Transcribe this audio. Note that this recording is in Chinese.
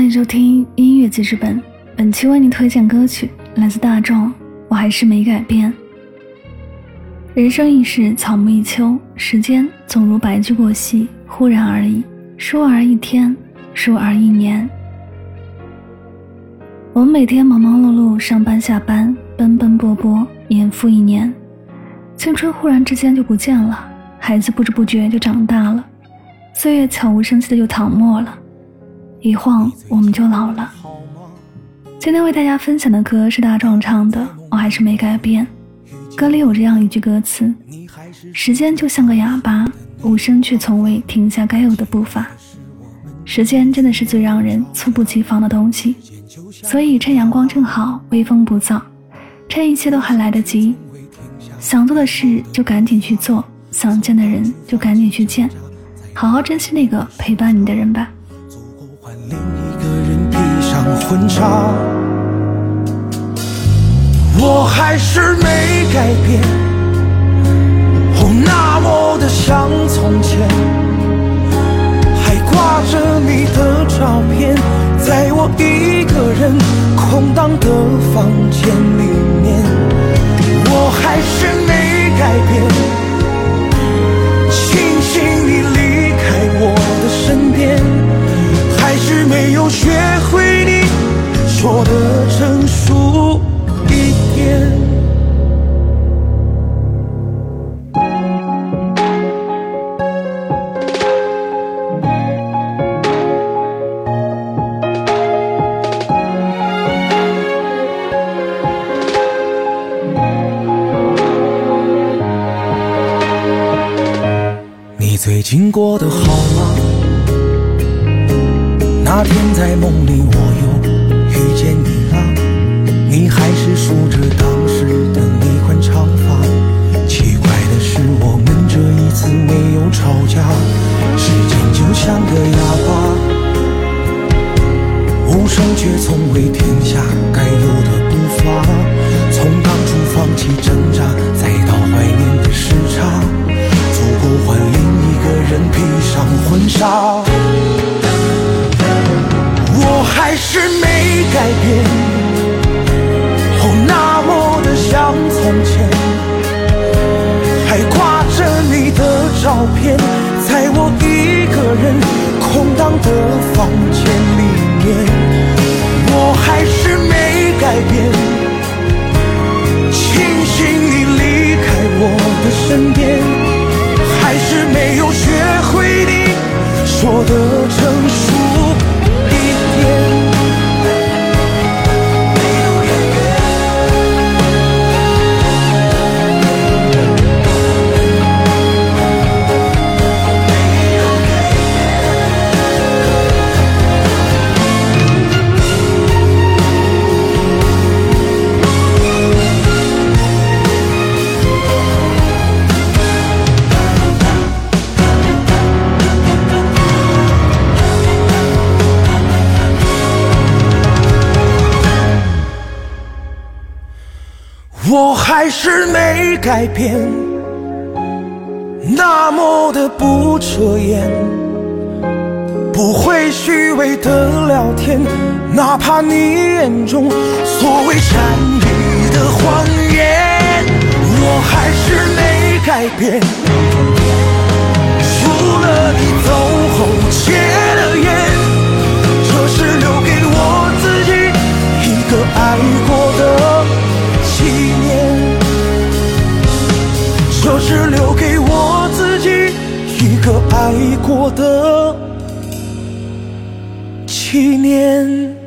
欢迎收听音乐记事本，本期为您推荐歌曲来自大众，我还是没改变。人生一世，草木一秋，时间总如白驹过隙，忽然而已，倏而一天，倏而一年。我们每天忙忙碌碌，上班下班，奔奔波波，年复一年，青春忽然之间就不见了，孩子不知不觉就长大了，岁月悄无声息的就淌没了。一晃我们就老了。今天为大家分享的歌是大壮唱的《我还是没改变》。歌里有这样一句歌词：“时间就像个哑巴，无声却从未停下该有的步伐。”时间真的是最让人猝不及防的东西，所以趁阳光正好，微风不燥，趁一切都还来得及，想做的事就赶紧去做，想见的人就赶紧去见，好好珍惜那个陪伴你的人吧。另一个人披上婚纱，我还是没改变，哦，那么的像从前，还挂着你的照片，在我一个人空荡的房间里面，我还是没改变，最近过得好吗？那天在梦里，我又。遇见你了，你还是梳着当时的那款长发。奇怪的是，我们这一次没有吵架，时间就像个哑巴，无声却从未停下该有的照片，在我一个人空荡的房间里面。我还是没改变，庆幸你离开我的身边，还是没有学会你说的成我还是没改变，那么的不遮掩，不会虚伪的聊天，哪怕你眼中所谓善意的谎言。我还是没改变，只留给我自己一个爱过的纪念。